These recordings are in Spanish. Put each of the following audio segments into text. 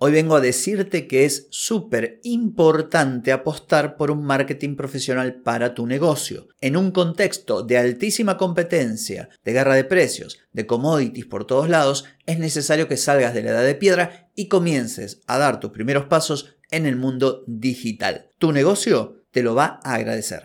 Hoy vengo a decirte que es súper importante apostar por un marketing profesional para tu negocio. En un contexto de altísima competencia, de guerra de precios, de commodities por todos lados, es necesario que salgas de la edad de piedra y comiences a dar tus primeros pasos en el mundo digital. Tu negocio te lo va a agradecer.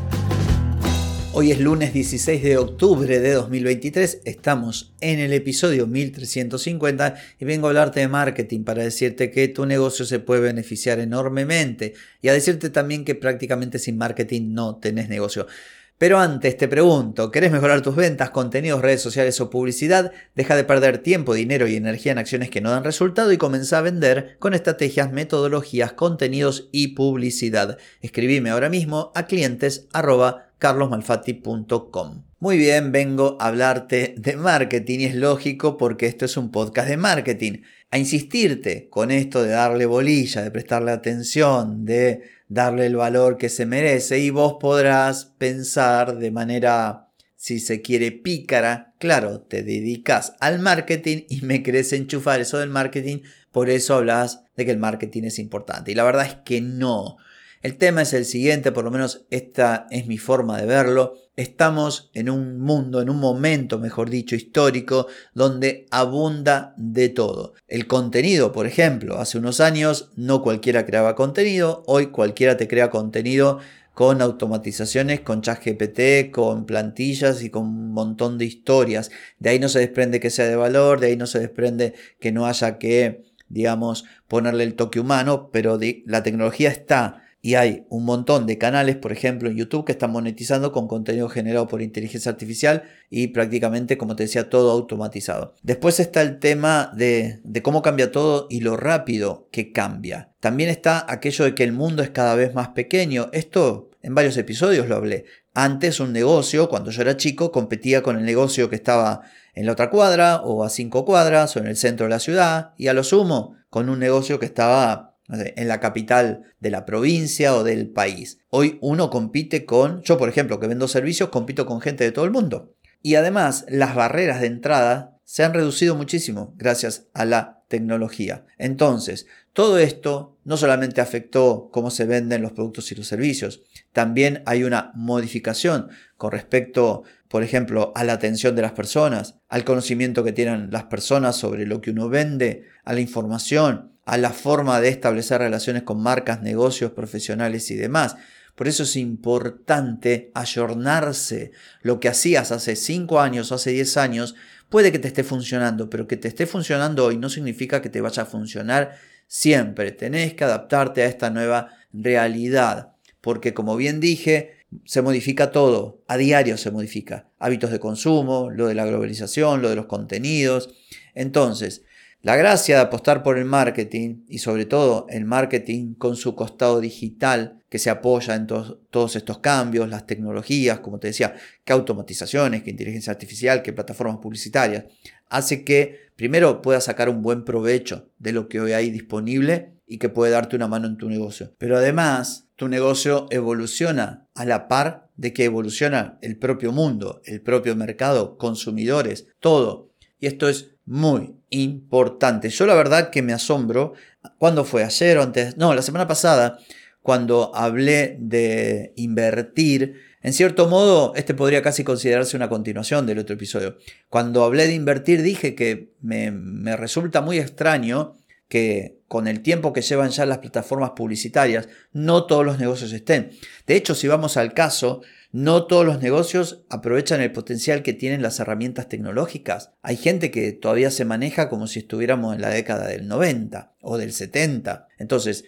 Hoy es lunes 16 de octubre de 2023, estamos en el episodio 1350 y vengo a hablarte de marketing para decirte que tu negocio se puede beneficiar enormemente y a decirte también que prácticamente sin marketing no tenés negocio. Pero antes te pregunto, ¿querés mejorar tus ventas, contenidos, redes sociales o publicidad? Deja de perder tiempo, dinero y energía en acciones que no dan resultado y comienza a vender con estrategias, metodologías, contenidos y publicidad. Escribime ahora mismo a clientes carlosmalfatti.com. Muy bien, vengo a hablarte de marketing y es lógico porque esto es un podcast de marketing. A insistirte con esto de darle bolilla, de prestarle atención, de darle el valor que se merece y vos podrás pensar de manera, si se quiere, pícara. Claro, te dedicas al marketing y me querés enchufar eso del marketing, por eso hablas de que el marketing es importante. Y la verdad es que no. El tema es el siguiente, por lo menos esta es mi forma de verlo. Estamos en un mundo, en un momento, mejor dicho, histórico, donde abunda de todo. El contenido, por ejemplo, hace unos años no cualquiera creaba contenido, hoy cualquiera te crea contenido con automatizaciones, con chat GPT, con plantillas y con un montón de historias. De ahí no se desprende que sea de valor, de ahí no se desprende que no haya que, digamos, ponerle el toque humano, pero la tecnología está y hay un montón de canales, por ejemplo, en YouTube que están monetizando con contenido generado por inteligencia artificial y prácticamente, como te decía, todo automatizado. Después está el tema de, de cómo cambia todo y lo rápido que cambia. También está aquello de que el mundo es cada vez más pequeño. Esto en varios episodios lo hablé. Antes un negocio, cuando yo era chico, competía con el negocio que estaba en la otra cuadra o a cinco cuadras o en el centro de la ciudad y a lo sumo con un negocio que estaba en la capital de la provincia o del país. Hoy uno compite con, yo por ejemplo que vendo servicios, compito con gente de todo el mundo. Y además las barreras de entrada se han reducido muchísimo gracias a la tecnología. Entonces, todo esto no solamente afectó cómo se venden los productos y los servicios, también hay una modificación con respecto, por ejemplo, a la atención de las personas, al conocimiento que tienen las personas sobre lo que uno vende, a la información, a la forma de establecer relaciones con marcas, negocios, profesionales y demás. Por eso es importante ayornarse. Lo que hacías hace 5 años o hace 10 años puede que te esté funcionando, pero que te esté funcionando hoy no significa que te vaya a funcionar siempre. Tenés que adaptarte a esta nueva realidad. Porque como bien dije, se modifica todo, a diario se modifica. Hábitos de consumo, lo de la globalización, lo de los contenidos. Entonces, la gracia de apostar por el marketing y sobre todo el marketing con su costado digital que se apoya en todos estos cambios, las tecnologías, como te decía, que automatizaciones, que inteligencia artificial, que plataformas publicitarias, hace que primero puedas sacar un buen provecho de lo que hoy hay disponible y que puede darte una mano en tu negocio. Pero además, tu negocio evoluciona a la par de que evoluciona el propio mundo, el propio mercado, consumidores, todo. Y esto es muy importante. Yo la verdad que me asombro. ¿Cuándo fue? ¿Ayer o antes? No, la semana pasada, cuando hablé de invertir. En cierto modo, este podría casi considerarse una continuación del otro episodio. Cuando hablé de invertir dije que me, me resulta muy extraño que con el tiempo que llevan ya las plataformas publicitarias, no todos los negocios estén. De hecho, si vamos al caso, no todos los negocios aprovechan el potencial que tienen las herramientas tecnológicas. Hay gente que todavía se maneja como si estuviéramos en la década del 90 o del 70. Entonces,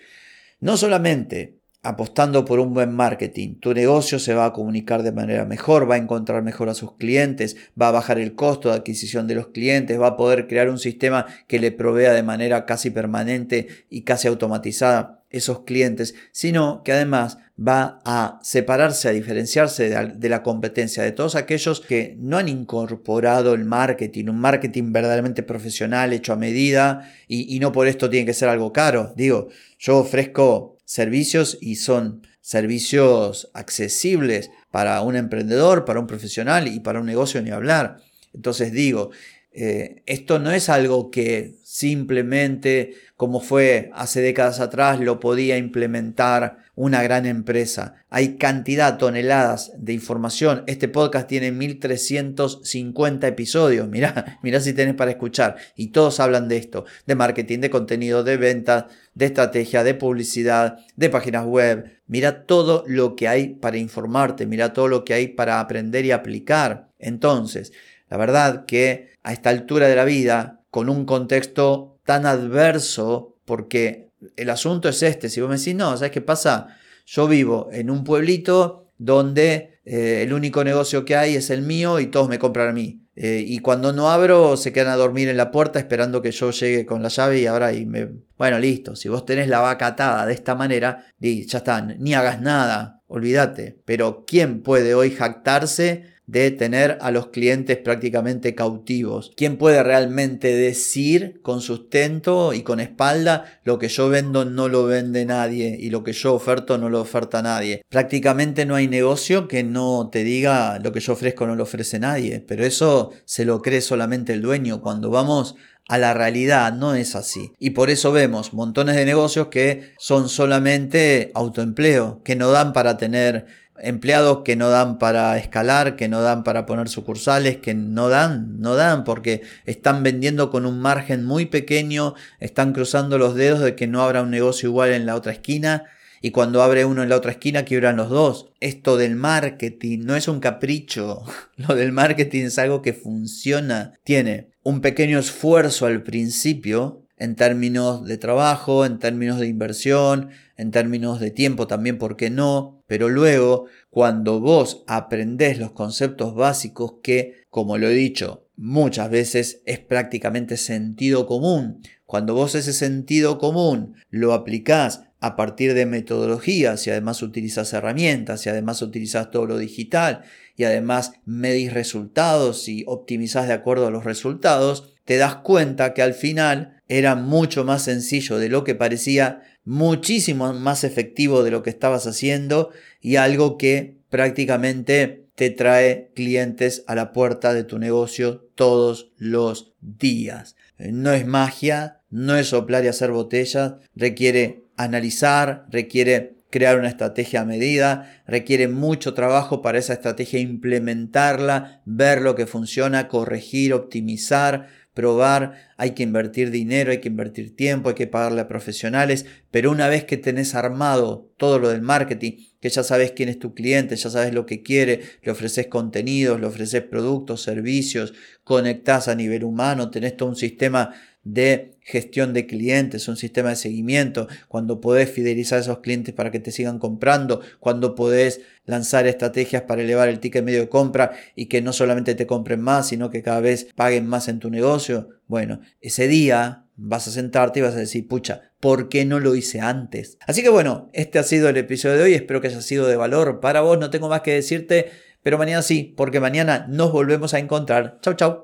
no solamente apostando por un buen marketing. Tu negocio se va a comunicar de manera mejor, va a encontrar mejor a sus clientes, va a bajar el costo de adquisición de los clientes, va a poder crear un sistema que le provea de manera casi permanente y casi automatizada esos clientes, sino que además va a separarse, a diferenciarse de la competencia de todos aquellos que no han incorporado el marketing, un marketing verdaderamente profesional, hecho a medida, y, y no por esto tiene que ser algo caro. Digo, yo ofrezco servicios y son servicios accesibles para un emprendedor, para un profesional y para un negocio ni hablar. Entonces digo, eh, esto no es algo que simplemente, como fue hace décadas atrás, lo podía implementar una gran empresa. Hay cantidad, toneladas de información. Este podcast tiene 1350 episodios. Mirá, mirá si tenés para escuchar. Y todos hablan de esto, de marketing, de contenido, de ventas, de estrategia, de publicidad, de páginas web. Mira todo lo que hay para informarte, mira todo lo que hay para aprender y aplicar. Entonces, la verdad que a esta altura de la vida, con un contexto tan adverso, porque el asunto es este, si vos me decís, no, ¿sabes qué pasa? Yo vivo en un pueblito donde eh, el único negocio que hay es el mío y todos me compran a mí. Eh, y cuando no abro, se quedan a dormir en la puerta esperando que yo llegue con la llave y ahora y me... Bueno, listo, si vos tenés la vaca atada de esta manera, ya está, ni hagas nada, olvídate. Pero ¿quién puede hoy jactarse de tener a los clientes prácticamente cautivos. ¿Quién puede realmente decir con sustento y con espalda lo que yo vendo no lo vende nadie y lo que yo oferto no lo oferta nadie? Prácticamente no hay negocio que no te diga lo que yo ofrezco no lo ofrece nadie, pero eso se lo cree solamente el dueño. Cuando vamos a la realidad no es así. Y por eso vemos montones de negocios que son solamente autoempleo, que no dan para tener empleados que no dan para escalar, que no dan para poner sucursales, que no dan, no dan porque están vendiendo con un margen muy pequeño, están cruzando los dedos de que no habrá un negocio igual en la otra esquina y cuando abre uno en la otra esquina quiebran los dos. Esto del marketing no es un capricho, lo del marketing es algo que funciona, tiene un pequeño esfuerzo al principio en términos de trabajo, en términos de inversión, en términos de tiempo también, ¿por qué no? Pero luego, cuando vos aprendés los conceptos básicos que, como lo he dicho muchas veces, es prácticamente sentido común, cuando vos ese sentido común lo aplicás a partir de metodologías y además utilizas herramientas y además utilizas todo lo digital y además medís resultados y optimizás de acuerdo a los resultados, te das cuenta que al final era mucho más sencillo de lo que parecía, muchísimo más efectivo de lo que estabas haciendo y algo que prácticamente te trae clientes a la puerta de tu negocio todos los días. No es magia, no es soplar y hacer botellas, requiere analizar, requiere crear una estrategia a medida, requiere mucho trabajo para esa estrategia implementarla, ver lo que funciona, corregir, optimizar, probar, hay que invertir dinero, hay que invertir tiempo, hay que pagarle a profesionales, pero una vez que tenés armado todo lo del marketing, que ya sabes quién es tu cliente, ya sabes lo que quiere, le ofreces contenidos, le ofreces productos, servicios, conectás a nivel humano, tenés todo un sistema de gestión de clientes, un sistema de seguimiento, cuando podés fidelizar a esos clientes para que te sigan comprando, cuando podés lanzar estrategias para elevar el ticket medio de compra y que no solamente te compren más, sino que cada vez paguen más en tu negocio. Bueno, ese día vas a sentarte y vas a decir, pucha, ¿por qué no lo hice antes? Así que bueno, este ha sido el episodio de hoy, espero que haya sido de valor para vos, no tengo más que decirte, pero mañana sí, porque mañana nos volvemos a encontrar. Chau, chau.